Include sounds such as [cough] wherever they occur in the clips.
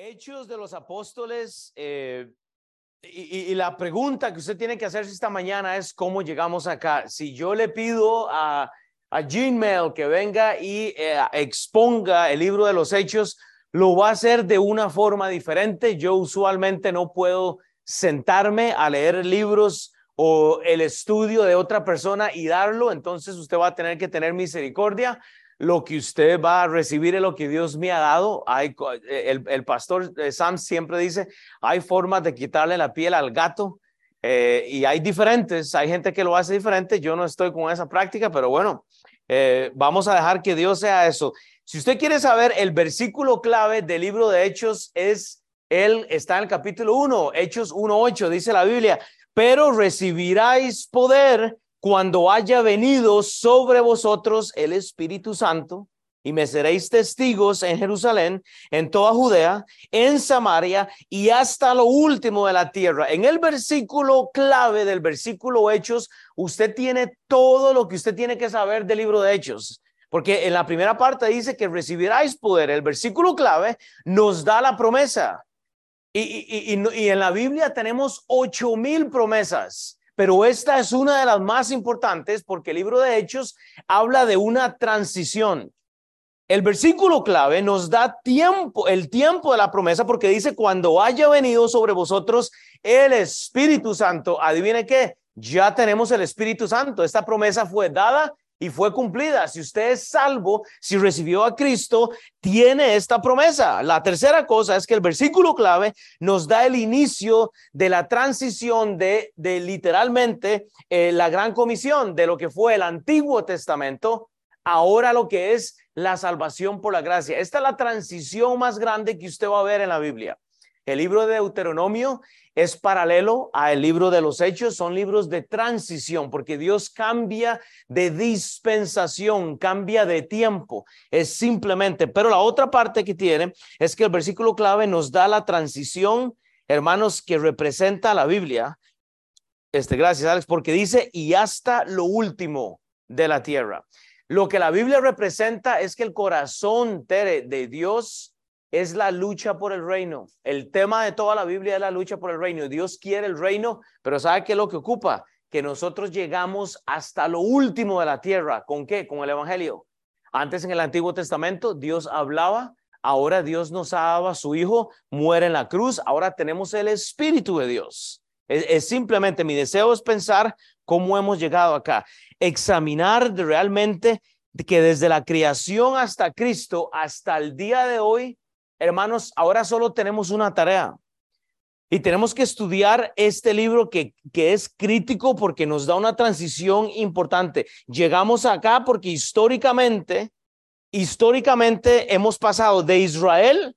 Hechos de los Apóstoles, eh, y, la pregunta que usted tiene que hacerse esta mañana es cómo llegamos acá. Si yo le pido a, a Gmail que venga y eh, exponga el libro de los Hechos, lo va a hacer de una forma diferente. Yo usualmente no puedo sentarme a leer libros o el estudio de otra persona y darlo, entonces usted va a tener que tener misericordia lo que usted va a recibir es lo que Dios me ha dado. Eh, el, pastor eh, Sam siempre dice, hay formas de quitarle la piel al gato eh, y hay diferentes, hay gente que lo hace diferente, yo no estoy con esa práctica, pero bueno, vamos a dejar que Dios sea eso. Si usted quiere saber, el versículo clave del libro de Hechos es, él está en el capítulo 1, Hechos 1.8, dice la Biblia, pero recibiráis poder cuando haya venido sobre vosotros el Espíritu Santo, y me seréis testigos en Jerusalén, en toda Judea, en Samaria y hasta lo último de la tierra. En el versículo clave del versículo Hechos, usted tiene todo lo que usted tiene que saber del libro de Hechos. Porque en la primera parte dice que recibiráis poder. El versículo clave nos da la promesa. Y, y, y, y en la Biblia tenemos ocho mil promesas pero esta es una de las más importantes porque el libro de Hechos habla de una transición. El versículo clave nos da tiempo, el tiempo de la promesa, porque dice, cuando haya venido sobre vosotros el Espíritu Santo, adivine qué, ya tenemos el Espíritu Santo. Esta promesa fue dada y fue cumplida. Si usted es salvo, si recibió a Cristo, tiene esta promesa. La tercera cosa es que el versículo clave nos da el inicio de la transición de, literalmente eh, la gran comisión de lo que fue el Antiguo Testamento, ahora lo que es la salvación por la gracia. Esta es la transición más grande que usted va a ver en la Biblia. El libro de Deuteronomio es paralelo al libro de los hechos, son libros de transición, porque Dios cambia de dispensación, cambia de tiempo, es simplemente, pero la otra parte que tiene es que el versículo clave nos da la transición, hermanos, que representa la Biblia. Este, gracias, Alex, porque dice, y hasta lo último de la tierra. Lo que la Biblia representa es que el corazón de Dios es la lucha por el reino. El tema de toda la Biblia es la lucha por el reino. Dios quiere el reino, pero ¿sabe qué es lo que ocupa? Que nosotros llegamos hasta lo último de la tierra. ¿Con qué? Con el Evangelio. Antes en el Antiguo Testamento Dios hablaba, ahora Dios nos ha dado a su Hijo, muere en la cruz, ahora tenemos el Espíritu de Dios. Es, simplemente mi deseo es pensar cómo hemos llegado acá, examinar realmente que desde la creación hasta Cristo, hasta el día de hoy, hermanos, ahora solo tenemos una tarea. Y tenemos que estudiar este libro que, que es crítico porque nos da una transición importante. Llegamos acá porque históricamente, históricamente hemos pasado de Israel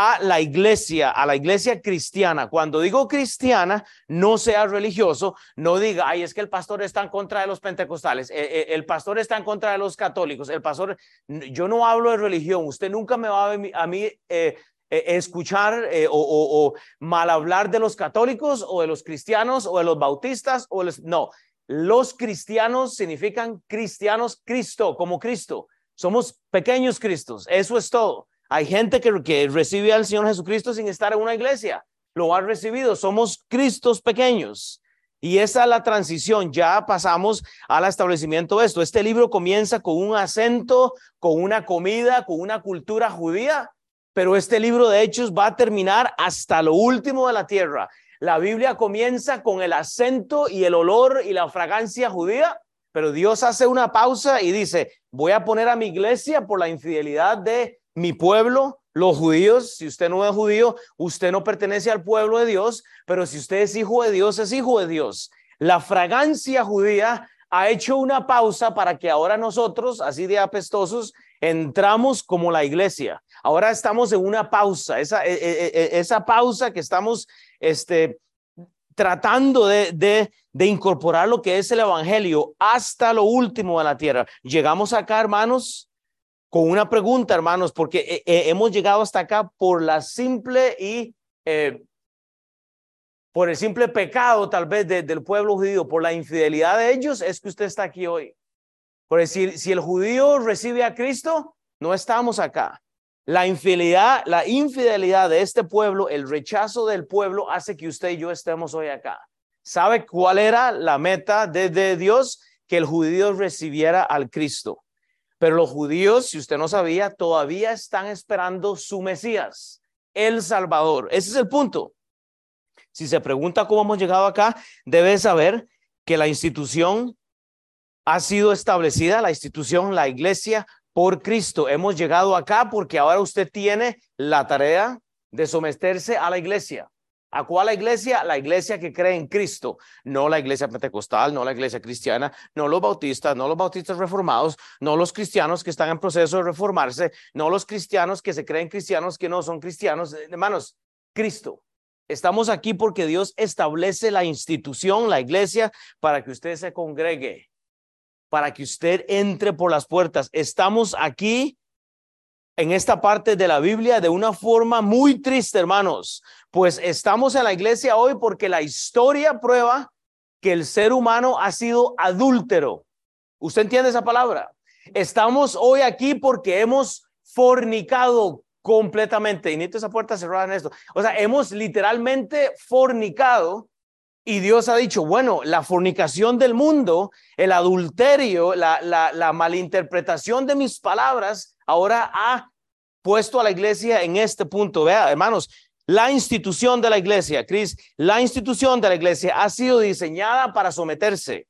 a la iglesia, a la iglesia cristiana. Cuando digo cristiana, no sea religioso, no diga, ay, es que el pastor está en contra de los pentecostales, eh, eh, el, pastor está en contra de los católicos, el pastor, yo no hablo de religión, usted nunca me va a, mí eh, escuchar o, mal hablar de los católicos o de los cristianos o de los bautistas o no, los cristianos significan cristianos Cristo, como Cristo. Somos pequeños Cristos, eso es todo. Hay gente que, recibe al Señor Jesucristo sin estar en una iglesia. Lo ha recibido. Somos Cristos pequeños. Y esa es la transición. Ya pasamos al establecimiento de esto. Este libro comienza con un acento, con una comida, con una cultura judía, pero este libro de Hechos va a terminar hasta lo último de la tierra. La Biblia comienza con el acento y el olor y la fragancia judía, pero Dios hace una pausa y dice, voy a poner a mi iglesia por la infidelidad de mi pueblo, los judíos, si usted no es judío, usted no pertenece al pueblo de Dios, pero si usted es hijo de Dios, es hijo de Dios. La fragancia judía ha hecho una pausa para que ahora nosotros, así de apestosos, entramos como la iglesia. Ahora estamos en una pausa, esa, e, e, e, esa pausa que estamos este, tratando de, de, de, incorporar lo que es el Evangelio hasta lo último de la tierra. Llegamos acá, hermanos, con una pregunta, hermanos, porque eh, eh, hemos llegado hasta acá por la simple y eh, por el simple pecado tal vez del pueblo judío, por la infidelidad de ellos, es que usted está aquí hoy. Por decir, si el judío recibe a Cristo, no estamos acá. La infidelidad, la infidelidad de este pueblo, el rechazo del pueblo hace que usted y yo estemos hoy acá. ¿Sabe cuál era la meta de, de Dios? Que el judío recibiera al Cristo. Pero los judíos, si usted no sabía, todavía están esperando su Mesías, el Salvador. Ese es el punto. Si se pregunta cómo hemos llegado acá, debe saber que la institución ha sido establecida, la institución, la iglesia, por Cristo. Hemos llegado acá porque ahora usted tiene la tarea de someterse a la iglesia. ¿A cuál iglesia? La iglesia que cree en Cristo, no la iglesia pentecostal, no la iglesia cristiana, no los bautistas, no los bautistas reformados, no los cristianos que están en proceso de reformarse, no los cristianos que se creen cristianos que no son cristianos. Hermanos, Cristo. Estamos aquí porque Dios establece la institución, la iglesia, para que usted se congregue para que usted entre por las puertas. Estamos aquí en esta parte de la Biblia de una forma muy triste, hermanos, pues estamos en la iglesia hoy porque la historia prueba que el ser humano ha sido adúltero. ¿Usted entiende esa palabra? Estamos hoy aquí porque hemos fornicado completamente. Y necesito esa puerta cerrada en esto. O sea, hemos literalmente fornicado y Dios ha dicho, bueno, la fornicación del mundo, el adulterio, la, malinterpretación de mis palabras, ahora ha puesto a la iglesia en este punto. Vea, hermanos, la institución de la iglesia, Cris, la institución de la iglesia ha sido diseñada para someterse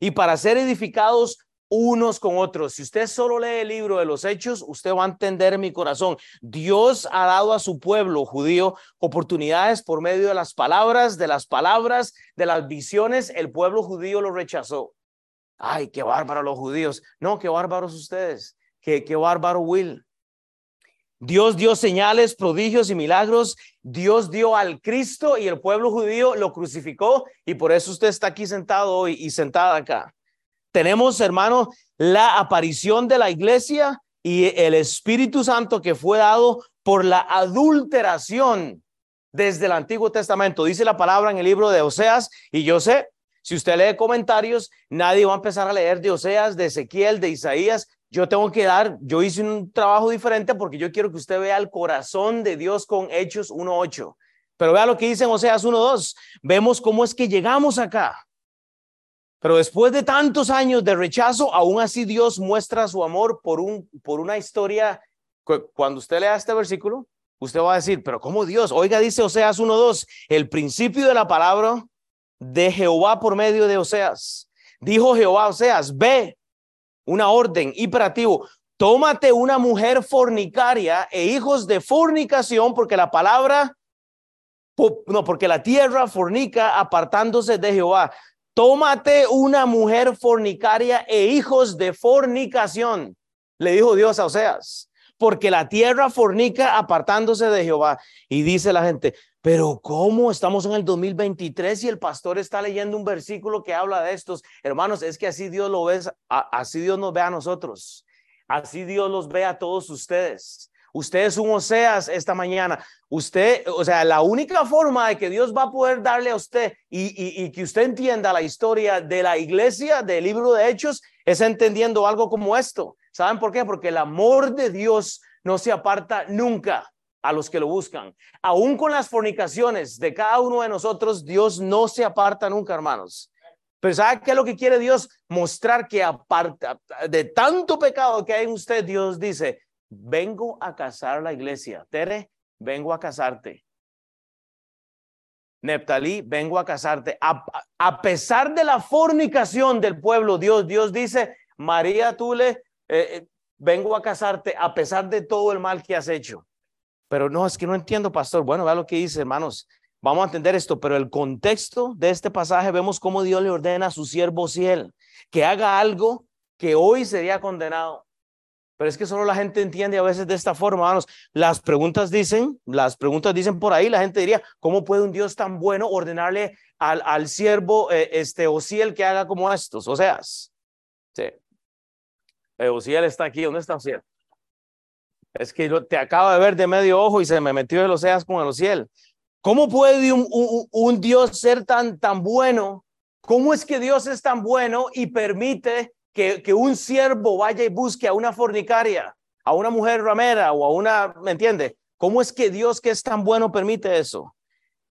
y para ser edificados unos con otros. Si usted solo lee el libro de los hechos, usted va a entender mi corazón. Dios ha dado a su pueblo judío oportunidades por medio de las palabras, de las palabras, de las visiones. El pueblo judío lo rechazó. Ay, qué bárbaro los judíos. No, qué bárbaros ustedes. Qué, qué bárbaro Will. Dios dio señales, prodigios y milagros. Dios dio al Cristo y el pueblo judío lo crucificó y por eso usted está aquí sentado hoy y sentada acá. Tenemos, hermano, la aparición de la iglesia y el Espíritu Santo que fue dado por la adulteración desde el Antiguo Testamento. Dice la palabra en el libro de Oseas y yo sé, si usted lee comentarios, nadie va a empezar a leer de Oseas, de Ezequiel, de Isaías. Yo tengo que dar, yo hice un trabajo diferente porque yo quiero que usted vea el corazón de Dios con Hechos 1.8. Pero vea lo que dice en Oseas 1.2. Vemos cómo es que llegamos acá. Pero después de tantos años de rechazo, aún así Dios muestra su amor por, un, por una historia. Cuando usted lea este versículo, usted va a decir, pero ¿cómo Dios? Oiga, dice Oseas 1.2, el principio de la palabra de Jehová por medio de Oseas. Dijo Jehová Oseas, ve, una orden imperativo, tómate una mujer fornicaria e hijos de fornicación, porque la palabra, no, porque la tierra fornica apartándose de Jehová tómate una mujer fornicaria e hijos de fornicación, le dijo Dios a Oseas, porque la tierra fornica apartándose de Jehová. Y dice la gente, pero ¿cómo estamos en el 2023 y el pastor está leyendo un versículo que habla de estos? Hermanos, es que así Dios lo ve, así Dios nos ve a nosotros, así Dios los ve a todos ustedes. Usted es un Oseas esta mañana. Usted, o sea, la única forma de que Dios va a poder darle a usted y, que usted entienda la historia de la iglesia, del libro de Hechos, es entendiendo algo como esto. ¿Saben por qué? Porque el amor de Dios no se aparta nunca a los que lo buscan. Aún con las fornicaciones de cada uno de nosotros, Dios no se aparta nunca, hermanos. Pero ¿sabe qué es lo que quiere Dios? Mostrar que aparta de tanto pecado que hay en usted, Dios dice, vengo a casar la iglesia. Tere, vengo a casarte. Neptalí, vengo a casarte. A, pesar de la fornicación del pueblo, Dios, Dios dice, María Tule, eh, eh, vengo a casarte a pesar de todo el mal que has hecho. Pero no, es que no entiendo, pastor. Bueno, vea lo que dice, hermanos. Vamos a entender esto, pero el contexto de este pasaje vemos cómo Dios le ordena a su siervo Ciel que haga algo que hoy sería condenado. Pero es que solo la gente entiende a veces de esta forma, hermanos. Las preguntas dicen, las preguntas dicen por ahí, la gente diría, ¿cómo puede un Dios tan bueno ordenarle al, al siervo, eh, este, Osiel, que haga como estos? O sea, sí. Eh, Osiel está aquí, ¿dónde está Osiel? Es que te acabo de ver de medio ojo y se me metió el Oseas con el Osiel. ¿Cómo puede un, un, un Dios ser tan, tan bueno? ¿Cómo es que Dios es tan bueno y permite que, un siervo vaya y busque a una fornicaria, a una mujer ramera o a una, ¿me entiende? ¿Cómo es que Dios que es tan bueno permite eso?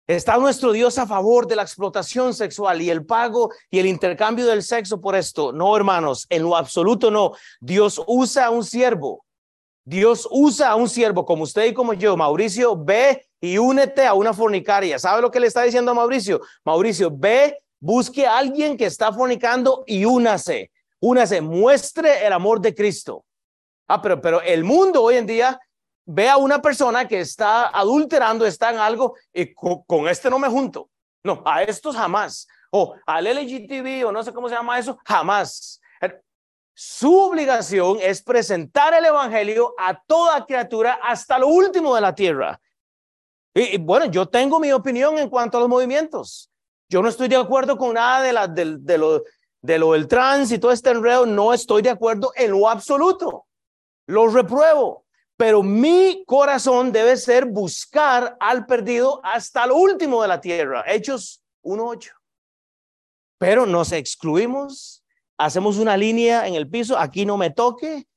¿Está nuestro Dios a favor de la explotación sexual y el pago y el intercambio del sexo por esto? No, hermanos, en lo absoluto no. Dios usa a un siervo. Dios usa a un siervo como usted y como yo. Mauricio, ve y únete a una fornicaria. ¿Sabe lo que le está diciendo a Mauricio? Mauricio, ve, busque a alguien que está fornicando y únase. Únase, muestre el amor de Cristo. Ah, pero, pero el mundo hoy en día ve a una persona que está adulterando, está en algo, y con, este no me junto. No, a estos jamás. O al LGTB o no sé cómo se llama eso, jamás. Er, su obligación es presentar el Evangelio a toda criatura hasta lo último de la tierra. Y, bueno, yo tengo mi opinión en cuanto a los movimientos. Yo no estoy de acuerdo con nada de, la, de, de, lo, de lo del todo este enredo. No estoy de acuerdo en lo absoluto. Lo repruebo pero mi corazón debe ser buscar al perdido hasta lo último de la tierra. Hechos 1.8. Pero nos excluimos, hacemos una línea en el piso, aquí no me toque.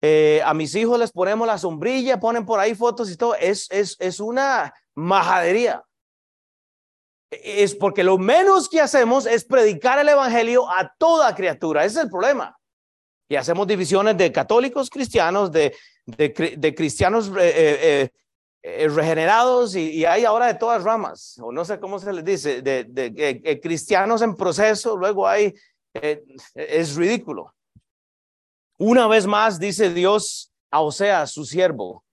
Eh, a mis hijos les ponemos la sombrilla, ponen por ahí fotos y todo. Es, es, es una majadería. Es porque lo menos que hacemos es predicar el evangelio a toda criatura. Ese es el problema. Y hacemos divisiones de católicos cristianos, de, de, cristianos eh, eh, eh, regenerados y, hay ahora de todas ramas, o no sé cómo se les dice, de, cristianos en proceso, luego hay, es ridículo. Una vez más dice Dios a Oseas, su siervo,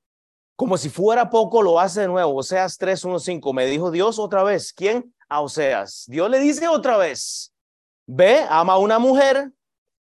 como si fuera poco, lo hace de nuevo. Oseas 3.1.5. Me dijo Dios otra vez. ¿Quién? A Oseas. Dios le dice otra vez. Ve, ama a una mujer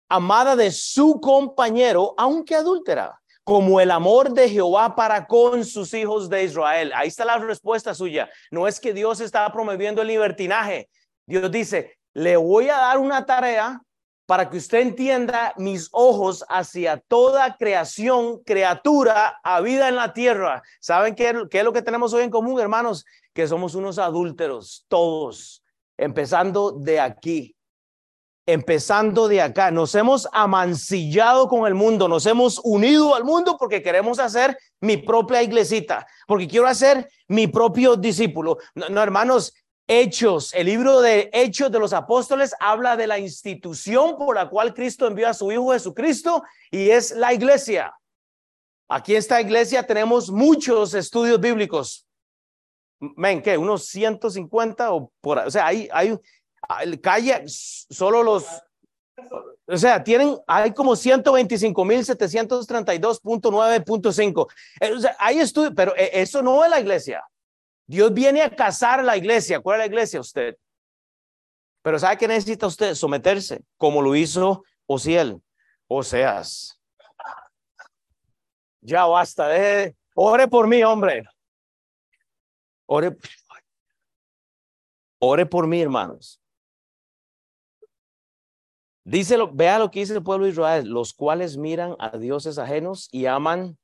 amada de su compañero, aunque adúltera como el amor de Jehová para con sus hijos de Israel. Ahí está la respuesta suya. No es que Dios está promoviendo el libertinaje. Dios dice, le voy a dar una tarea para que usted entienda mis ojos hacia toda creación, criatura, a vida en la tierra. ¿Saben qué, es lo que tenemos hoy en común, hermanos? Que somos unos adúlteros, todos, empezando de aquí empezando de acá. Nos hemos amancillado con el mundo, nos hemos unido al mundo porque queremos hacer mi propia iglesita, porque quiero hacer mi propio discípulo. No, hermanos, Hechos, el libro de Hechos de los Apóstoles habla de la institución por la cual Cristo envió a su Hijo Jesucristo y es la iglesia. Aquí en esta iglesia tenemos muchos estudios bíblicos. Men, ¿qué? Unos 150 o por o sea, hay, hay calle, solo los, o sea, tienen, hay como 125.732.9.5. Eh, o sea, hay estudios, pero eh, eso no es la iglesia. Dios viene a casar la iglesia. ¿Cuál es la iglesia usted? Pero ¿sabe qué necesita usted? Someterse, como lo hizo Osiel. Oseas. Ya basta, de ore por mí, hombre. Ore, ore por mí, hermanos. Dice, vea lo que dice el pueblo de Israel, los cuales miran a dioses ajenos y aman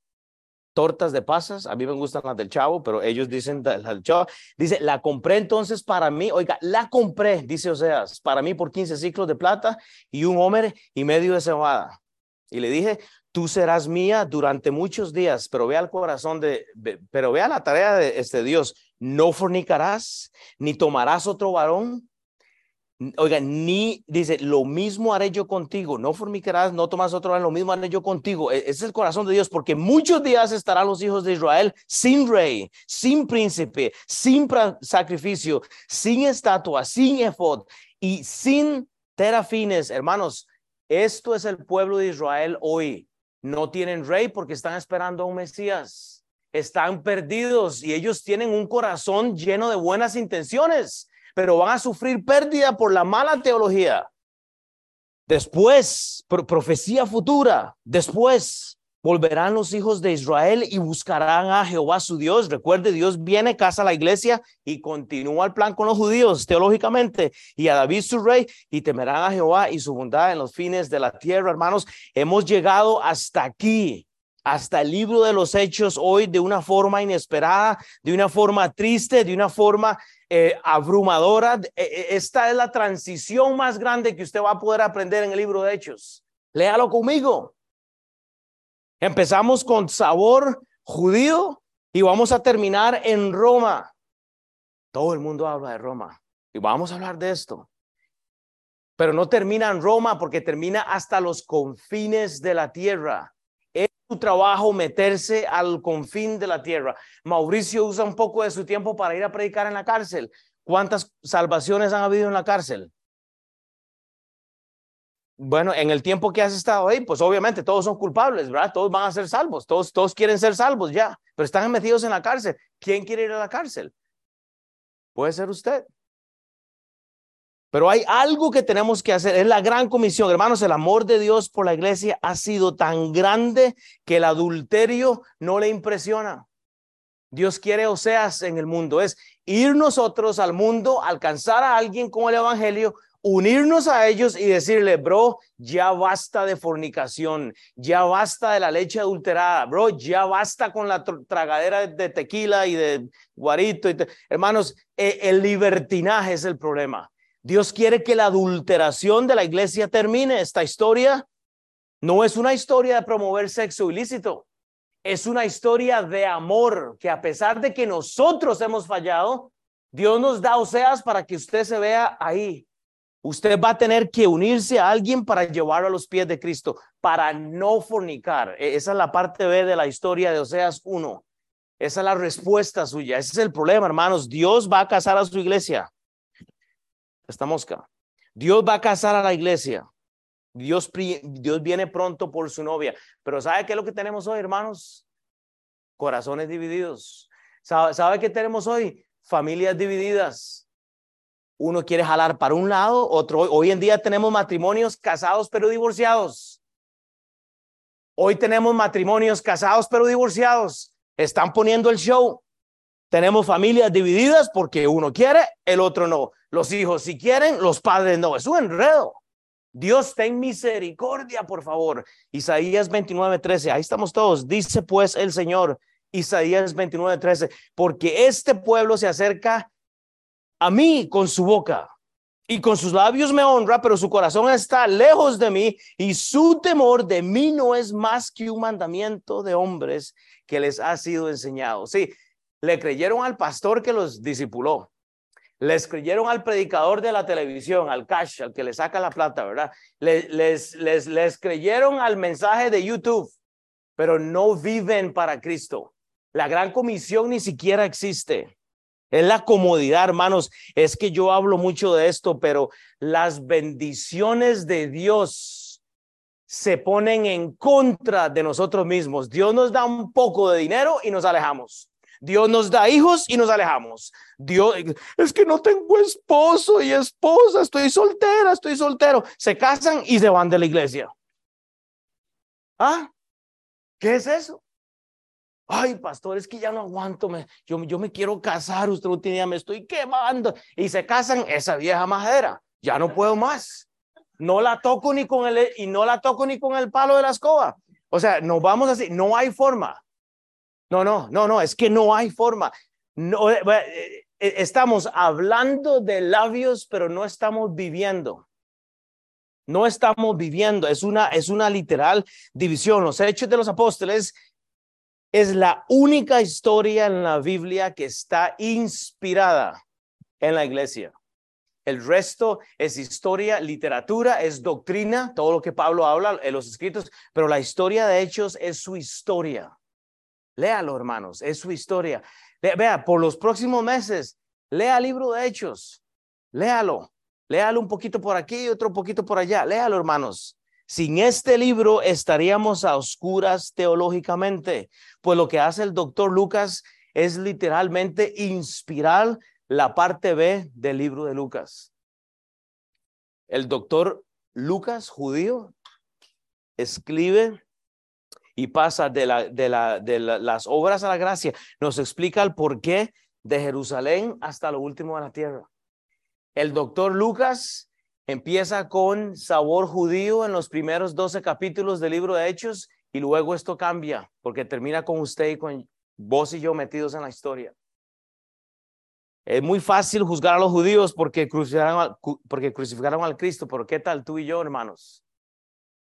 tortas de pasas. A mí me gustan las del chavo, pero ellos dicen las del chavo. Dice, la compré entonces para mí. Oiga, la compré, dice Oseas, para mí por 15 ciclos de plata y un homer y medio de cebada. Y le dije, tú serás mía durante muchos días, pero vea el corazón de, pero vea la tarea de este Dios. No fornicarás, ni tomarás otro varón, Oiga, ni dice, lo mismo haré yo contigo, no fornicarás, no tomas otro, lo mismo haré yo contigo. E, es el corazón de Dios, porque muchos días estarán los hijos de Israel sin rey, sin príncipe, sin sacrificio, sin estatua, sin efod y sin terafines. Hermanos, esto es el pueblo de Israel hoy. No tienen rey porque están esperando a un Mesías. Están perdidos y ellos tienen un corazón lleno de buenas intenciones pero van a sufrir pérdida por la mala teología. Después, profecía futura, después volverán los hijos de Israel y buscarán a Jehová su Dios. Recuerde, Dios viene, casa a la iglesia y continúa el plan con los judíos teológicamente y a David su rey y temerán a Jehová y su bondad en los fines de la tierra. Hermanos, hemos llegado hasta aquí hasta el libro de los hechos hoy de una forma inesperada, de una forma triste, de una forma eh, abrumadora. E, e, esta es la transición más grande que usted va a poder aprender en el libro de hechos. Léalo conmigo. Empezamos con sabor judío y vamos a terminar en Roma. Todo el mundo habla de Roma y vamos a hablar de esto. Pero no termina en Roma porque termina hasta los confines de la tierra. Su trabajo meterse al confín de la tierra. Mauricio usa un poco de su tiempo para ir a predicar en la cárcel. ¿Cuántas salvaciones han habido en la cárcel? Bueno, en el tiempo que has estado ahí, pues obviamente todos son culpables, ¿verdad? Todos van a ser salvos, todos, todos quieren ser salvos ya, pero están metidos en la cárcel. ¿Quién quiere ir a la cárcel? Puede ser usted. Pero hay algo que tenemos que hacer, es la gran comisión. Hermanos, el amor de Dios por la iglesia ha sido tan grande que el adulterio no le impresiona. Dios quiere Oseas en el mundo, es ir nosotros al mundo, alcanzar a alguien con el Evangelio, unirnos a ellos y decirle, bro, ya basta de fornicación, ya basta de la leche adulterada, bro, ya basta con la tragadera de tequila y de guarito. Hermanos, e, el libertinaje es el problema. Dios quiere que la adulteración de la iglesia termine. Esta historia no es una historia de promover sexo ilícito, es una historia de amor que a pesar de que nosotros hemos fallado, Dios nos da oseas para que usted se vea ahí Usted va a tener que unirse a alguien para llevarlo a los pies de Cristo, para no fornicar. E, esa es la parte B de la historia de Oseas 1. Esa es la respuesta suya. Ese es el problema, hermanos. Dios va a casar a su iglesia. Esta mosca. Dios va a casar a la iglesia. Dios, Dios viene pronto por su novia. Pero ¿sabe qué es lo que tenemos hoy, hermanos? Corazones divididos. ¿Sabe, ¿sabe qué tenemos hoy? Familias divididas uno quiere jalar para un lado, otro. Hoy en día tenemos matrimonios casados pero divorciados. Hoy tenemos matrimonios casados pero divorciados. Están poniendo el show. Tenemos familias divididas porque uno quiere, el otro no. Los hijos si quieren, los padres no. Es un enredo. Dios ten misericordia, por favor. Isaías 29, 13. Ahí estamos todos. Dice pues el Señor, Isaías 29, 13, porque este pueblo se acerca a mí con su boca y con sus labios me honra, pero su corazón está lejos de mí y su temor de mí no es más que un mandamiento de hombres que les ha sido enseñado. Sí, le creyeron al pastor que los discipuló. Les creyeron al predicador de la televisión, al cash, al que le saca la plata, ¿verdad? Les, les, les, les creyeron al mensaje de YouTube, pero no viven para Cristo. La gran comisión ni siquiera existe. Es la comodidad, hermanos. Es que yo hablo mucho de esto, pero las bendiciones de Dios se ponen en contra de nosotros mismos. Dios nos da un poco de dinero y nos alejamos. Dios nos da hijos y nos alejamos. Dios, es que no tengo esposo y esposa, estoy soltera, estoy soltero. Se casan y se van de la iglesia. ¿Ah? ¿Qué es eso? Ay, pastor, es que ya no aguanto, me, yo, yo me quiero casar, usted no tiene me estoy quemando. Y se casan esa vieja madera, ya no puedo más. No la toco ni con el, y no la toco ni con el palo de la escoba. O sea, nos vamos así, no hay forma. No, no, no, no, es que no hay forma. No, eh, eh, eh, estamos hablando de labios, pero no estamos viviendo. No estamos viviendo, es una, es una literal división. Los hechos de los apóstoles es la única historia en la Biblia que está inspirada en la iglesia. El resto es historia, literatura, es doctrina, todo lo que Pablo habla en los escritos, pero la historia de Hechos es su historia. Léalo, hermanos, es su historia. Vea, por los próximos meses, lea el libro de Hechos, léalo, léalo un poquito por aquí y otro poquito por allá, léalo, hermanos. Sin este libro estaríamos a oscuras teológicamente, pues lo que hace el doctor Lucas es literalmente inspirar la parte B del libro de Lucas. El doctor Lucas, judío, escribe y pasa de, la, de, la, de las obras a la gracia, nos explica el porqué de Jerusalén hasta lo último de la tierra. El doctor Lucas Empieza con sabor judío en los primeros 12 capítulos del libro de Hechos y luego esto cambia porque termina con usted y con vos y yo metidos en la historia. Es muy fácil juzgar a los judíos porque crucificaron, porque crucificaron al Cristo, pero ¿qué tal tú y yo, hermanos?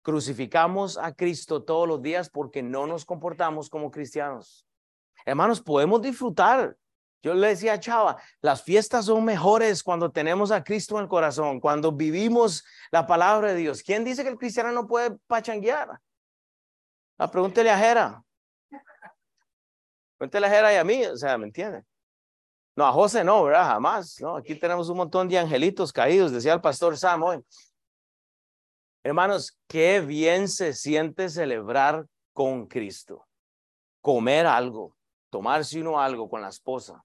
Crucificamos a Cristo todos los días porque no nos comportamos como cristianos. Hermanos, podemos disfrutar. Yo le decía a Chava, las fiestas son mejores cuando tenemos a Cristo en el corazón, cuando vivimos la palabra de Dios. ¿Quién dice que el cristiano no puede pachanguear? Ah, pregúntele a Jera. Pregúntele a Jera y a mí, o sea, ¿me entiende? No, a José no, ¿verdad? Jamás. No, aquí tenemos un montón de angelitos caídos, decía el pastor Sam hoy. Hermanos, qué bien se siente celebrar con Cristo. Comer algo, tomarse uno algo con la esposa,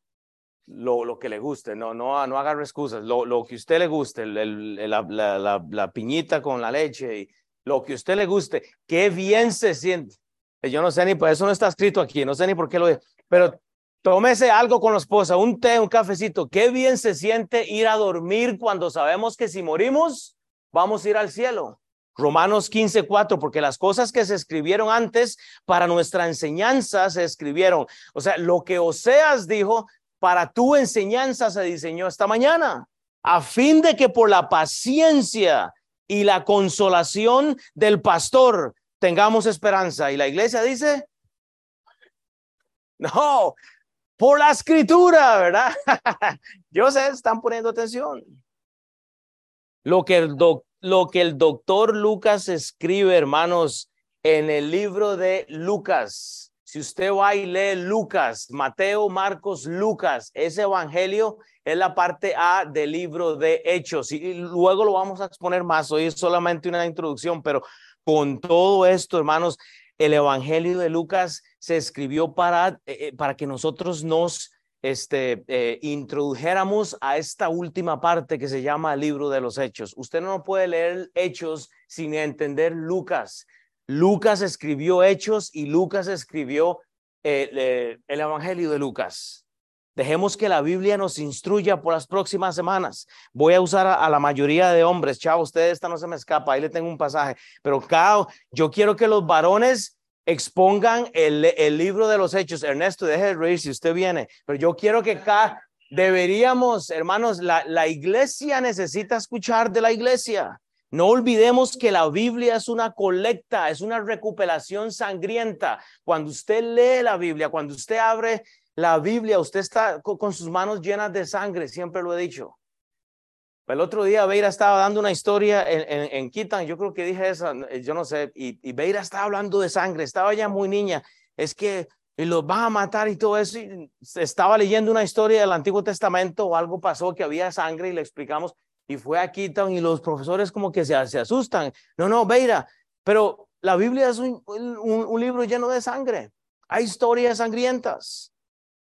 lo, lo que le guste, no, no, no agarre excusas, lo, lo que usted le guste, la, la, piñita con la leche, y lo que usted le guste, qué bien se siente. Yo no sé ni, por eso no está escrito aquí, no sé ni por qué lo dice, pero tómese algo con la esposa, un té, un cafecito, qué bien se siente ir a dormir cuando sabemos que si morimos, vamos a ir al cielo. Romanos 15, 4, porque las cosas que se escribieron antes para nuestra enseñanza se escribieron. O sea, lo que Oseas dijo para tu enseñanza se diseñó esta mañana, a fin de que por la paciencia y la consolación del pastor tengamos esperanza. Y la iglesia dice, [laughs] no, por la escritura, ¿verdad? [laughs] Yo sé, están poniendo atención. Lo que el doctor lo que el doctor Lucas escribe, hermanos, en el libro de Lucas. Si usted va y lee Lucas, Mateo, Marcos, Lucas, ese evangelio es la parte A del libro de Hechos y luego lo vamos a exponer más. Hoy es solamente una introducción, pero con todo esto, hermanos, el evangelio de Lucas se escribió para, eh, eh, para que nosotros nos este, eh, introdujéramos a esta última parte que se llama el libro de los hechos. Usted no puede leer hechos sin entender Lucas. Lucas escribió hechos y Lucas escribió eh, el Evangelio de Lucas. Dejemos que la Biblia nos instruya por las próximas semanas. Voy a usar a, la mayoría de hombres. Chao, usted esta no se me escapa. Ahí le tengo un pasaje. Pero cada, yo quiero que los varones expongan el, el, libro de los hechos. Ernesto, deje de reír si usted viene, pero yo quiero que acá deberíamos, hermanos, la, la iglesia necesita escuchar de la iglesia. No olvidemos que la Biblia es una colecta, es una recuperación sangrienta. Cuando usted lee la Biblia, cuando usted abre la Biblia, usted está con sus manos llenas de sangre, siempre lo he dicho. El otro día Beira estaba dando una historia en, en, Kitan, yo creo que dije eso, yo no sé, y, y Beira estaba hablando de sangre, estaba ya muy niña, es que y los van a matar y todo eso. Estaba leyendo una historia del Antiguo Testamento o algo pasó que había sangre y le explicamos y fue a Kitan y los profesores como que se, se asustan. No, no, Beira, pero la Biblia es un, un libro lleno de sangre. Hay historias sangrientas.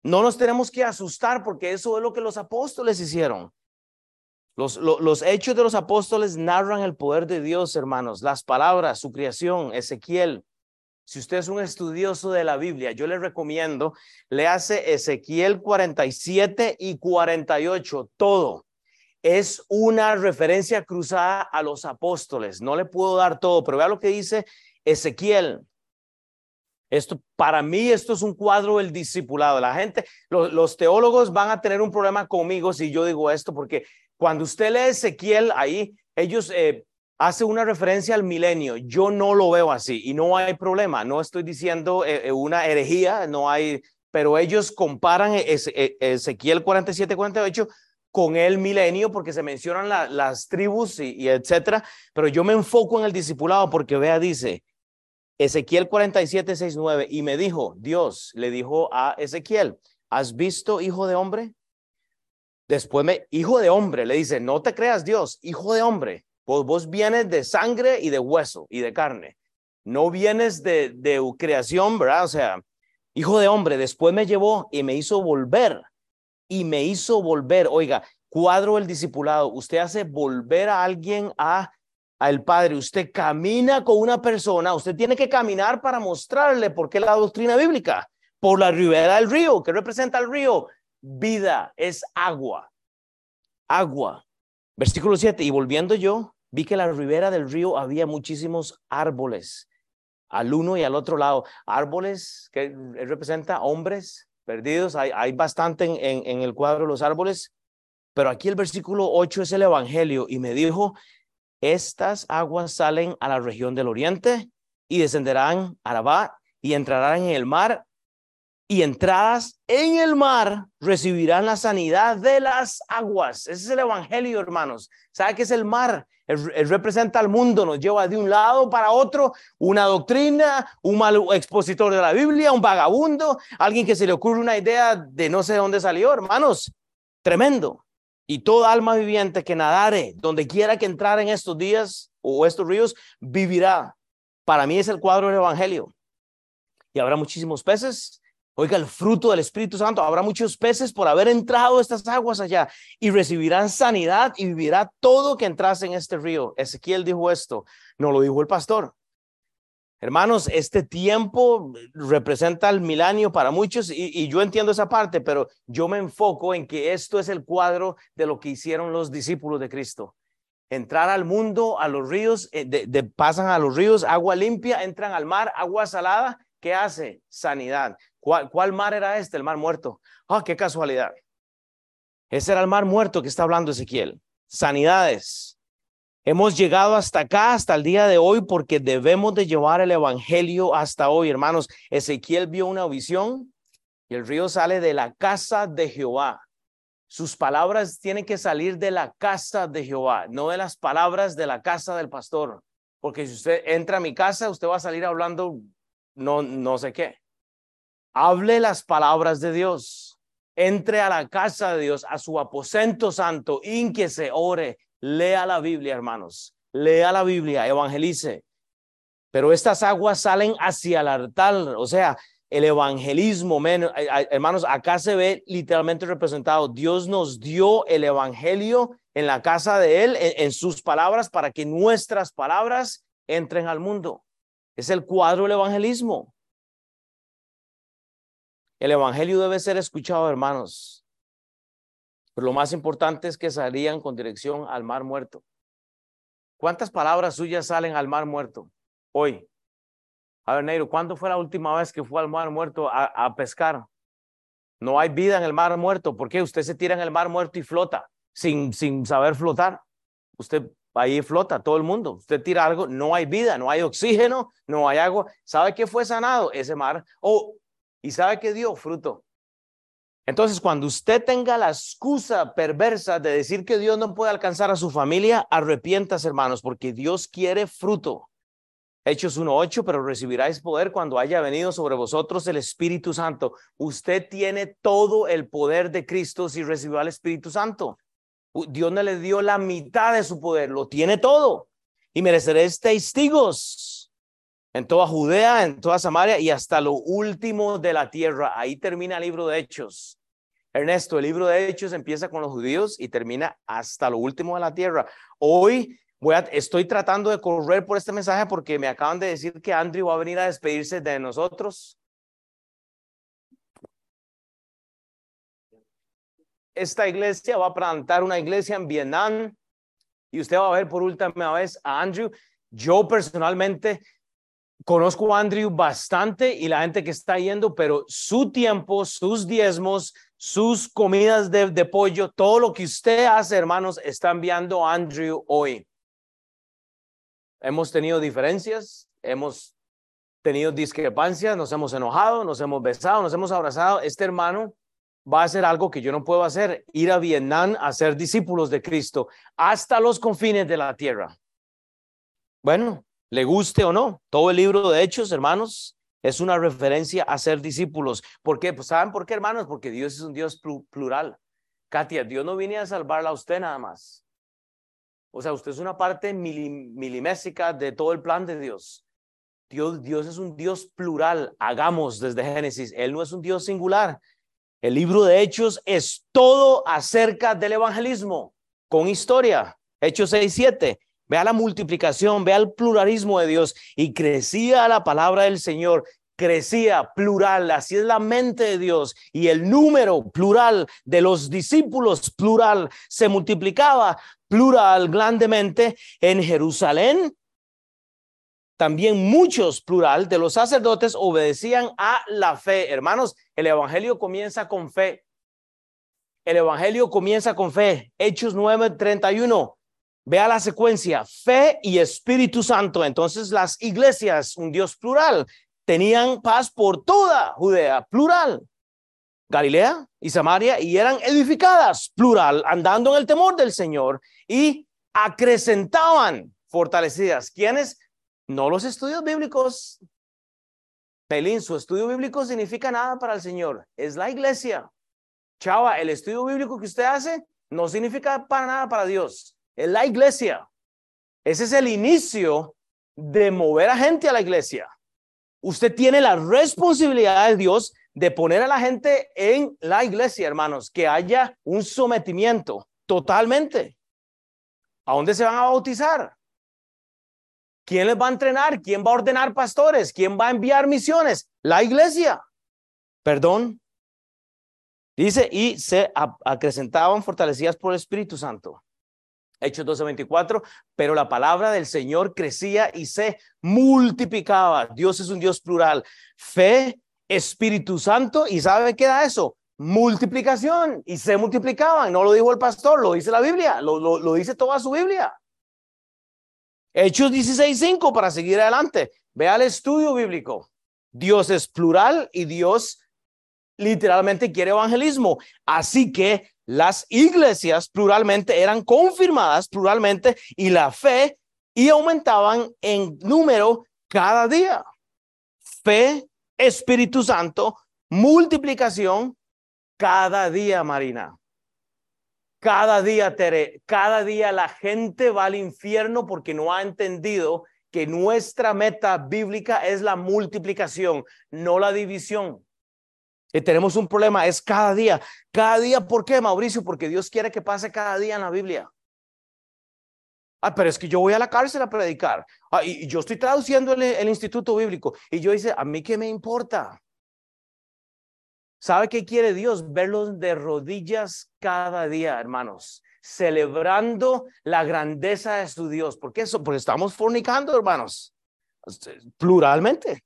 No nos tenemos que asustar porque eso es lo que los apóstoles hicieron. Los, hechos de los apóstoles narran el poder de Dios, hermanos, las palabras, su creación, Ezequiel. Si usted es un estudioso de la Biblia, yo le recomiendo, le hace Ezequiel 47 y 48, todo. Es una referencia cruzada a los apóstoles. No le puedo dar todo, pero vea lo que dice Ezequiel. Esto, para mí, esto es un cuadro del discipulado. La gente, los teólogos van a tener un problema conmigo si yo digo esto, porque cuando usted lee Ezequiel ahí, ellos eh, hacen una referencia al milenio. Yo no lo veo así y no hay problema. No estoy diciendo eh, eh, una herejía, no hay, pero ellos comparan Ezequiel 47, 48 con el milenio porque se mencionan las tribus y, y, etcétera. Pero yo me enfoco en el discipulado porque vea, dice Ezequiel 47, 6, 9 y me dijo, Dios le dijo a Ezequiel, ¿has visto, hijo de hombre? Después me, hijo de hombre, le dice, no te creas Dios, hijo de hombre, vos, vos vienes de sangre y de hueso y de carne, no vienes de, de creación, ¿verdad? O sea, hijo de hombre, después me llevó y me hizo volver y me hizo volver, oiga, cuadro el discipulado, usted hace volver a alguien a al Padre, usted camina con una persona, usted tiene que caminar para mostrarle por qué la doctrina bíblica, por la ribera del río, que representa el río, vida, es agua. Agua. Versículo 7. Y volviendo yo, vi que la ribera del río había muchísimos árboles, al uno y al otro lado. Árboles que representa hombres perdidos. Hay, bastante en, en, el cuadro los árboles. Pero aquí el versículo 8 es el Evangelio y me dijo, estas aguas salen a la región del oriente y descenderán a Arabá y entrarán en el mar y entradas en el mar recibirán la sanidad de las aguas. Ese es el evangelio, hermanos. ¿Sabe qué es el mar? Él, representa al mundo, nos lleva de un lado para otro, una doctrina, un mal expositor de la Biblia, un vagabundo, alguien que se le ocurre una idea de no sé de dónde salió, hermanos. Tremendo. Y toda alma viviente que nadare, donde quiera que entrar en estos días o estos ríos, vivirá. Para mí es el cuadro del evangelio. Y habrá muchísimos peces Oiga, el fruto del Espíritu Santo. Habrá muchos peces por haber entrado estas aguas allá y recibirán sanidad y vivirá todo que entrase en este río. Ezequiel dijo esto, no lo dijo el pastor. Hermanos, este tiempo representa el milenio para muchos y, yo entiendo esa parte, pero yo me enfoco en que esto es el cuadro de lo que hicieron los discípulos de Cristo. Entrar al mundo, a los ríos, eh, de, pasan a los ríos, agua limpia, entran al mar, agua salada. ¿Qué hace? Sanidad. ¿Cuál, mar era este? El mar muerto. Ah, qué casualidad. Ese era el mar muerto que está hablando Ezequiel. Sanidades. Hemos llegado hasta acá, hasta el día de hoy, porque debemos de llevar el evangelio hasta hoy, hermanos. Ezequiel vio una visión y el río sale de la casa de Jehová. Sus palabras tienen que salir de la casa de Jehová, no de las palabras de la casa del pastor. Porque si usted entra a mi casa, usted va a salir hablando no, no sé qué hable las palabras de Dios, entre a la casa de Dios, a su aposento santo, se ore, lea la Biblia, hermanos, lea la Biblia, evangelice. Pero estas aguas salen hacia el altar, o sea, el evangelismo, hermanos, acá se ve literalmente representado. Dios nos dio el evangelio en la casa de Él, en sus palabras, para que nuestras palabras entren al mundo. Es el cuadro del evangelismo. El Evangelio debe ser escuchado, hermanos. Pero lo más importante es que salían con dirección al mar muerto. ¿Cuántas palabras suyas salen al mar muerto hoy? A ver, Neiro, ¿cuándo fue la última vez que fue al mar muerto a, a pescar? No hay vida en el mar muerto. ¿Por qué? Usted se tira en el mar muerto y flota sin, sin saber flotar. Usted ahí flota todo el mundo. Usted tira algo, no hay vida, no hay oxígeno, no hay agua. ¿Sabe qué fue sanado? Ese mar. O y sabe que dio fruto. Entonces, cuando usted tenga la excusa perversa de decir que Dios no puede alcanzar a su familia, arrepientas, hermanos, porque Dios quiere fruto. Hechos 1.8, pero recibiráis poder cuando haya venido sobre vosotros el Espíritu Santo. Usted tiene todo el poder de Cristo si recibió al Espíritu Santo. Dios no le dio la mitad de su poder, lo tiene todo. Y mereceréis testigos en toda Judea, en toda Samaria y hasta lo último de la tierra. Ahí termina el libro de Hechos. Ernesto, el libro de Hechos empieza con los judíos y termina hasta lo último de la tierra. Hoy voy estoy tratando de correr por este mensaje porque me acaban de decir que Andrew va a venir a despedirse de nosotros. Esta iglesia va a plantar una iglesia en Vietnam y usted va a ver por última vez a Andrew. Yo personalmente conozco a Andrew bastante y la gente que está yendo, pero su tiempo, sus diezmos, sus comidas de, pollo, todo lo que usted hace, hermanos, está enviando a Andrew hoy. Hemos tenido diferencias, hemos tenido discrepancias, nos hemos enojado, nos hemos besado, nos hemos abrazado. Este hermano va a hacer algo que yo no puedo hacer, ir a Vietnam a ser discípulos de Cristo hasta los confines de la tierra. Bueno, le guste o no. Todo el libro de Hechos, hermanos, es una referencia a ser discípulos. ¿Por qué? Pues ¿saben por qué, hermanos? Porque Dios es un Dios plural. Katia, Dios no viene a salvarla a usted nada más. O sea, usted es una parte milimésica de todo el plan de Dios. Dios. Dios es un Dios plural. Hagamos desde Génesis. Él no es un Dios singular. El libro de Hechos es todo acerca del evangelismo, con historia. Hechos 6, 7. Vea la multiplicación, vea el pluralismo de Dios y crecía la palabra del Señor, crecía plural, así es la mente de Dios y el número plural de los discípulos plural se multiplicaba plural grandemente en Jerusalén. También muchos plural de los sacerdotes obedecían a la fe. Hermanos, el evangelio comienza con fe. El evangelio comienza con fe. Hechos 9:31 Vea la secuencia, fe y Espíritu Santo. Entonces las iglesias, un Dios plural, tenían paz por toda Judea, plural. Galilea y Samaria, y eran edificadas, plural, andando en el temor del Señor y acrecentaban fortalecidas. ¿Quiénes? No los estudios bíblicos. Pelín, su estudio bíblico significa nada para el Señor. Es la iglesia. Chava, el estudio bíblico que usted hace no significa para nada para Dios es la iglesia. Ese es el inicio de mover a gente a la iglesia. Usted tiene la responsabilidad de Dios de poner a la gente en la iglesia, hermanos, que haya un sometimiento totalmente. ¿A dónde se van a bautizar? ¿Quién les va a entrenar? ¿Quién va a ordenar pastores? ¿Quién va a enviar misiones? La iglesia. Perdón. Dice, y se acrecentaban fortalecidas por el Espíritu Santo. Hechos 12:24, pero la palabra del Señor crecía y se multiplicaba. Dios es un Dios plural. Fe, Espíritu Santo, ¿y sabe qué da eso? Multiplicación, y se multiplicaban. No lo dijo el pastor, lo dice la Biblia, lo, lo, dice toda su Biblia. Hechos 16:5 para seguir adelante. Vea el estudio bíblico. Dios es plural y Dios literalmente quiere evangelismo. Así que las iglesias pluralmente eran confirmadas pluralmente y la fe y aumentaban en número cada día. Fe, Espíritu Santo, multiplicación cada día, Marina. Cada día, Tere, cada día la gente va al infierno porque no ha entendido que nuestra meta bíblica es la multiplicación, no la división. Y tenemos un problema, es cada día. Cada día, ¿por qué, Mauricio? Porque Dios quiere que pase cada día en la Biblia. Ah, pero es que yo voy a la cárcel a predicar. Ah, y, yo estoy traduciendo el, el instituto bíblico. Y yo dice, ¿a mí qué me importa? ¿Sabe qué quiere Dios? Verlos de rodillas cada día, hermanos, celebrando la grandeza de su Dios. ¿Por qué eso? Porque estamos fornicando, hermanos, pluralmente.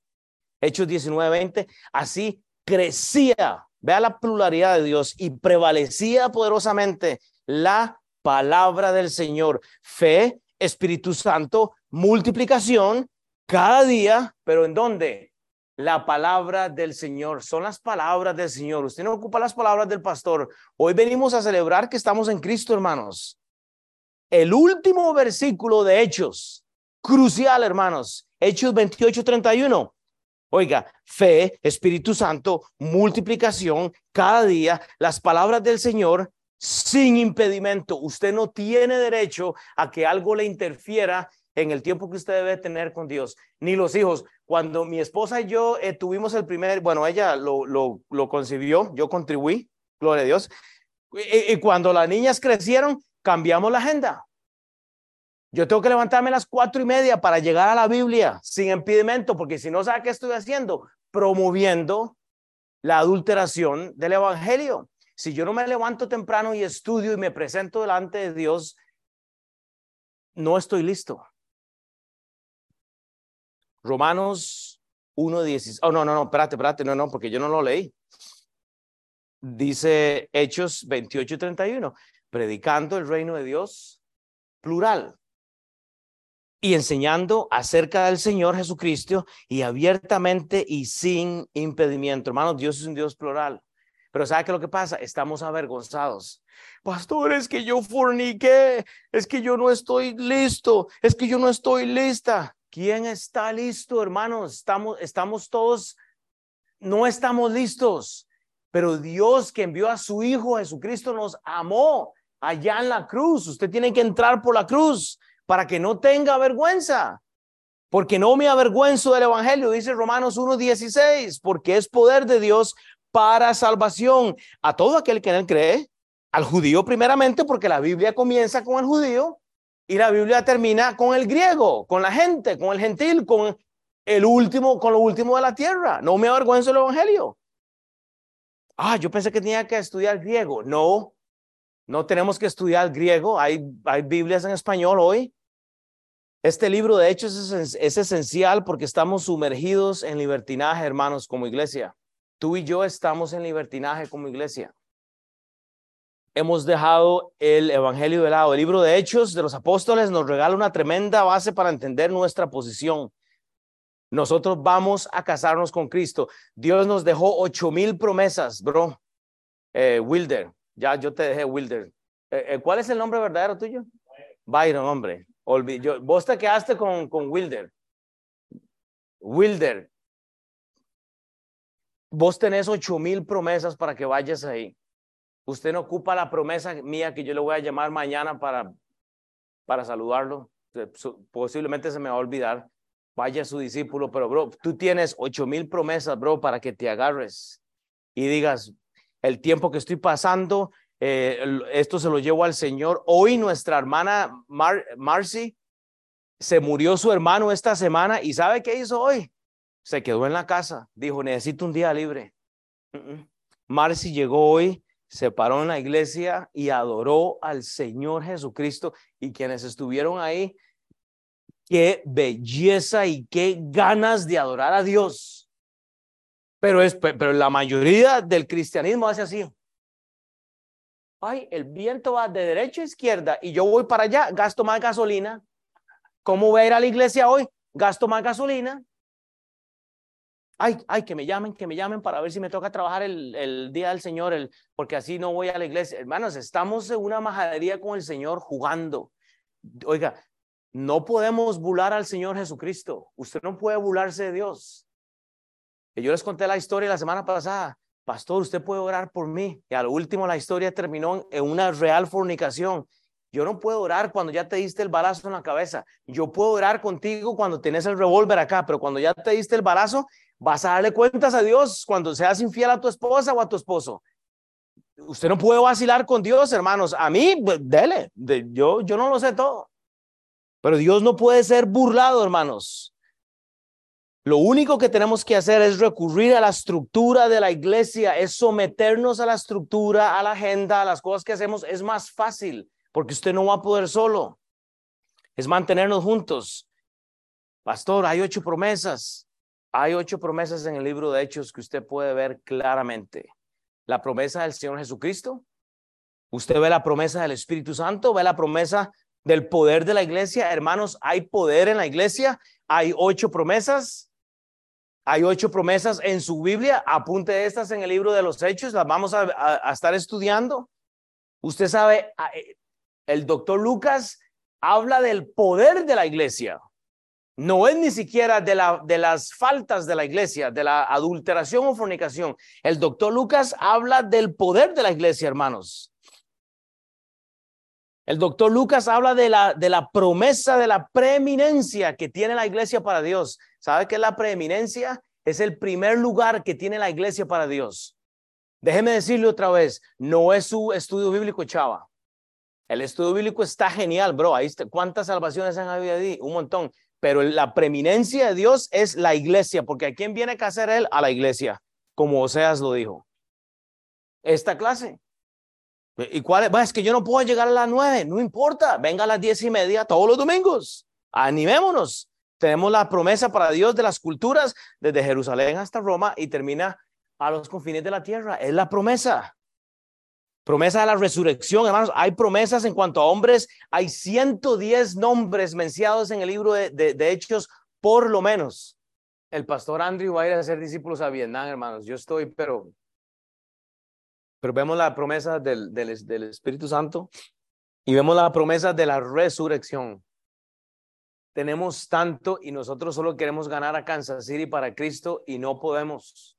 Hechos 19, 20. Así crecía, vea la pluralidad de Dios y prevalecía poderosamente la palabra del Señor. Fe, Espíritu Santo, multiplicación cada día, pero ¿en dónde? La palabra del Señor, son las palabras del Señor. Usted no ocupa las palabras del pastor. Hoy venimos a celebrar que estamos en Cristo, hermanos. El último versículo de Hechos, crucial, hermanos. Hechos 28, 31. Oiga, fe, Espíritu Santo, multiplicación cada día, las palabras del Señor sin impedimento. Usted no tiene derecho a que algo le interfiera en el tiempo que usted debe tener con Dios, ni los hijos. Cuando mi esposa y yo eh, tuvimos el primer, bueno, ella lo, lo, lo concibió, yo contribuí, gloria a Dios. y cuando las niñas crecieron, cambiamos la agenda. Yo tengo que levantarme a las cuatro y media para llegar a la Biblia sin impedimento, porque si no, ¿sabe qué estoy haciendo? Promoviendo la adulteración del Evangelio. Si yo no me levanto temprano y estudio y me presento delante de Dios, no estoy listo. Romanos 1.16. Oh, no, no, no, espérate, espérate, no, no, porque yo no lo leí. Dice Hechos 28.31, predicando el reino de Dios plural y enseñando acerca del Señor Jesucristo y abiertamente y sin impedimento. Hermanos, Dios es un Dios plural. Pero ¿sabe qué es lo que pasa? Estamos avergonzados. Pastor, es que yo forniqué, es que yo no estoy listo, es que yo no estoy lista. ¿Quién está listo, hermanos? Estamos, estamos todos, no estamos listos. Pero Dios que envió a su Hijo Jesucristo nos amó allá en la cruz. Usted tiene que entrar por la cruz para que no tenga vergüenza. Porque no me avergüenzo del Evangelio, dice Romanos 1.16, porque es poder de Dios para salvación a todo aquel que en él cree, al judío primeramente, porque la Biblia comienza con el judío y la Biblia termina con el griego, con la gente, con el gentil, con el último, con lo último de la tierra. No me avergüenzo del Evangelio. Ah, yo pensé que tenía que estudiar griego. No, no tenemos que estudiar griego. Hay, hay Biblias en español hoy. Este libro, de hecho, es, es esencial porque estamos sumergidos en libertinaje, hermanos, como iglesia. Tú y yo estamos en libertinaje como iglesia. Hemos dejado el Evangelio de lado. El libro de Hechos de los Apóstoles nos regala una tremenda base para entender nuestra posición. Nosotros vamos a casarnos con Cristo. Dios nos dejó ocho mil promesas, bro. Eh, Wilder, ya yo te dejé Wilder. Eh, eh, ¿Cuál es el nombre verdadero tuyo? Byron, hombre. vos te quedaste con, con Wilder. Wilder. Vos tenés ocho mil promesas para que vayas ahí. Usted no ocupa la promesa mía que yo le voy a llamar mañana para, para saludarlo. Posiblemente se me va a olvidar. Vaya su discípulo, pero bro, tú tienes ocho mil promesas, bro, para que te agarres y digas, el tiempo que estoy pasando, eh, esto se lo llevo al Señor. Hoy nuestra hermana Marcy se murió su hermano esta semana y ¿sabe qué hizo hoy? Se quedó en la casa. Dijo, necesito un día libre. Marcy llegó hoy, se paró en la iglesia y adoró al Señor Jesucristo y quienes estuvieron ahí, qué belleza y qué ganas de adorar a Dios. Pero, es, pero la mayoría del cristianismo hace así. Ay, el viento va de derecha a izquierda y yo voy para allá, gasto más gasolina. ¿Cómo voy a ir a la iglesia hoy? Gasto más gasolina. Ay, ay, que me llamen, que me llamen para ver si me toca trabajar el, día del Señor, porque así no voy a la iglesia. Hermanos, estamos en una majadería con el Señor jugando. Oiga, no podemos bular al Señor Jesucristo. Usted no puede bularse de Dios. Yo les conté la historia la semana pasada. Pastor, usted puede orar por mí. Y al último la historia terminó en una real fornicación. Yo no puedo orar cuando ya te diste el balazo en la cabeza. Yo puedo orar contigo cuando tienes el revólver acá, pero cuando ya te diste el balazo, vas a darle cuentas a Dios cuando seas infiel a tu esposa o a tu esposo. Usted no puede vacilar con Dios, hermanos. A mí, pues, dele. yo, yo no lo sé todo. Pero Dios no puede ser burlado, hermanos. Lo único que tenemos que hacer es recurrir a la estructura de la iglesia, es someternos a la estructura, a la agenda, a las cosas que hacemos. Es más fácil porque usted no va a poder solo. Es mantenernos juntos. Pastor, hay ocho promesas. Hay ocho promesas en el libro de Hechos que usted puede ver claramente. La promesa del Señor Jesucristo. Usted ve la promesa del Espíritu Santo, ve la promesa del poder de la iglesia. Hermanos, hay poder en la iglesia. Hay ocho promesas. Hay ocho promesas en su Biblia. Apunte estas en el libro de los Hechos. Las vamos a, a estar estudiando. Usted sabe, eh, el doctor Lucas habla del poder de la iglesia. No es ni siquiera de, la, de las faltas de la iglesia, de la adulteración o fornicación. El doctor Lucas habla del poder de la iglesia, hermanos. El doctor Lucas habla de la, de la promesa, de la preeminencia que tiene la iglesia para Dios. ¿Sabe qué es la preeminencia? Es el primer lugar que tiene la iglesia para Dios. Déjeme decirle otra vez, no es su estudio bíblico, chava. El estudio bíblico está genial, bro. Ahí está. ¿Cuántas salvaciones han habido ahí? Un montón. Pero la preeminencia de Dios es la iglesia, porque ¿a quién viene a hacer él? A la iglesia, como Oseas lo dijo. Esta clase. ¿Y cuál es? es que yo no puedo llegar a las nueve, no importa, venga a las diez y media todos los domingos. Animémonos. Tenemos la promesa para Dios de las culturas desde Jerusalén hasta Roma y termina a los confines de la tierra. Es la promesa. Promesa de la resurrección, hermanos. Hay promesas en cuanto a hombres. Hay 110 nombres mencionados en el libro de, de, Hechos, por lo menos. El pastor Andrew va a ir a hacer discípulos a Vietnam, hermanos. Yo estoy, pero, pero vemos la promesa del, del, del Espíritu Santo y vemos la promesa de la resurrección. Tenemos tanto y nosotros solo queremos ganar a Kansas City para Cristo y no podemos.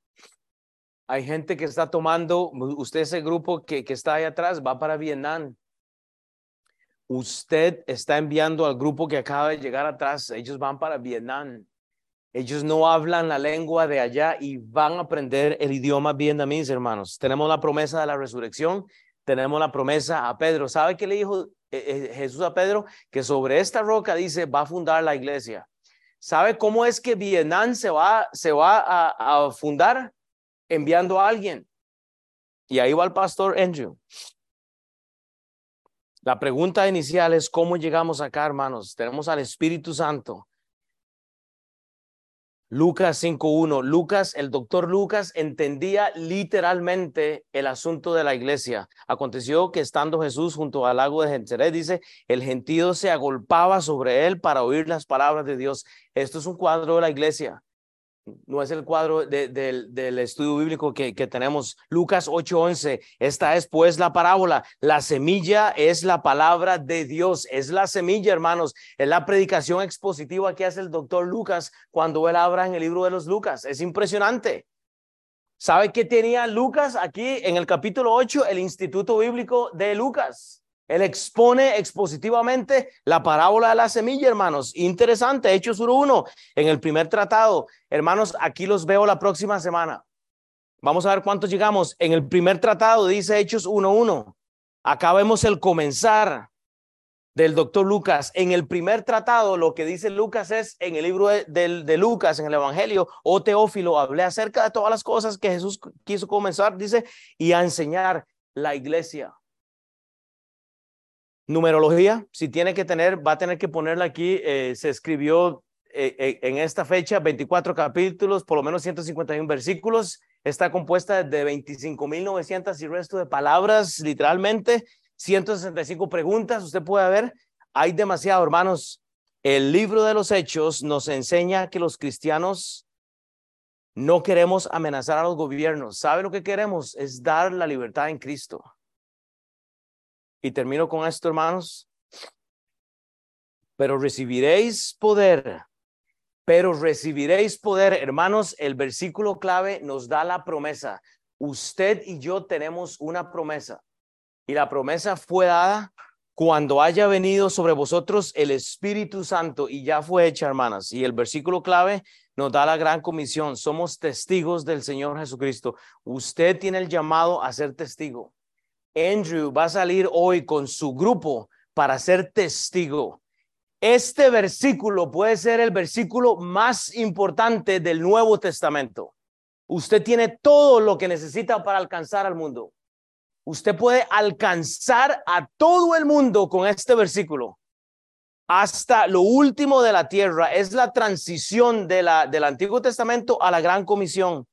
Hay gente que está tomando, usted ese grupo que, que está ahí atrás va para Vietnam. Usted está enviando al grupo que acaba de llegar atrás, ellos van para Vietnam. Ellos no hablan la lengua de allá y van a aprender el idioma vietnamés, hermanos. Tenemos la promesa de la resurrección, tenemos la promesa a Pedro. ¿Sabe qué le dijo eh, eh, Jesús a Pedro? Que sobre esta roca dice, va a fundar la iglesia. ¿Sabe cómo es que Vietnam se va, se va a, a fundar? Enviando a alguien. Y ahí va el pastor Andrew. La pregunta inicial es cómo llegamos acá, hermanos. Tenemos al Espíritu Santo. Lucas 5.1. Lucas, el doctor Lucas entendía literalmente el asunto de la iglesia. Aconteció que estando Jesús junto al lago de Gennesaret, dice, el gentío se agolpaba sobre él para oír las palabras de Dios. Esto es un cuadro de la iglesia no es el cuadro del estudio bíblico que, tenemos. Lucas 8:11, esta es pues la parábola. La semilla es la palabra de Dios, es la semilla, hermanos. Es la predicación expositiva que hace el doctor Lucas cuando él habla en el libro de los Lucas. Es impresionante. ¿Sabe qué tenía Lucas aquí en el capítulo 8? El Instituto Bíblico de Lucas. Él expone expositivamente la parábola de la semilla, hermanos. Interesante, Hechos 1.1, en el primer tratado. Hermanos, aquí los veo la próxima semana. Vamos a ver cuántos llegamos. En el primer tratado dice Hechos 1.1. Acá vemos el comenzar del doctor Lucas. En el primer tratado, lo que dice Lucas es, en el libro de, de, Lucas, en el Evangelio, o oh Teófilo, hablé acerca de todas las cosas que Jesús quiso comenzar, dice, y a enseñar la iglesia. Numerología, si tiene que tener, va a tener que ponerla aquí. Eh, se escribió eh, eh, en esta fecha 24 capítulos, por lo menos 151 versículos. Está compuesta de 25.900 y resto de palabras, literalmente. 165 preguntas, usted puede ver. Hay demasiado, hermanos. El libro de los hechos nos enseña que los cristianos no queremos amenazar a los gobiernos. ¿Sabe lo que queremos? Es dar la libertad en Cristo. Y termino con esto, hermanos. Pero recibiréis poder, pero recibiréis poder, hermanos. El versículo clave nos da la promesa. Usted y yo tenemos una promesa. Y la promesa fue dada cuando haya venido sobre vosotros el Espíritu Santo y ya fue hecha, hermanas. Y el versículo clave nos da la gran comisión. Somos testigos del Señor Jesucristo. Usted tiene el llamado a ser testigo. Andrew va a salir hoy con su grupo para ser testigo. Este versículo puede ser el versículo más importante del Nuevo Testamento. Usted tiene todo lo que necesita para alcanzar al mundo. Usted puede alcanzar a todo el mundo con este versículo. Hasta lo último de la tierra es la transición de la, del Antiguo Testamento a la Gran Comisión.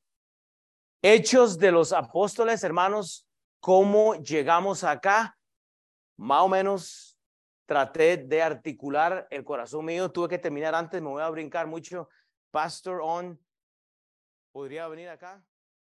Hechos de los apóstoles, hermanos, ¿Cómo llegamos acá? Más o menos traté de articular el corazón mío. Tuve que terminar antes, me voy a brincar mucho. Pastor On, ¿podría venir acá?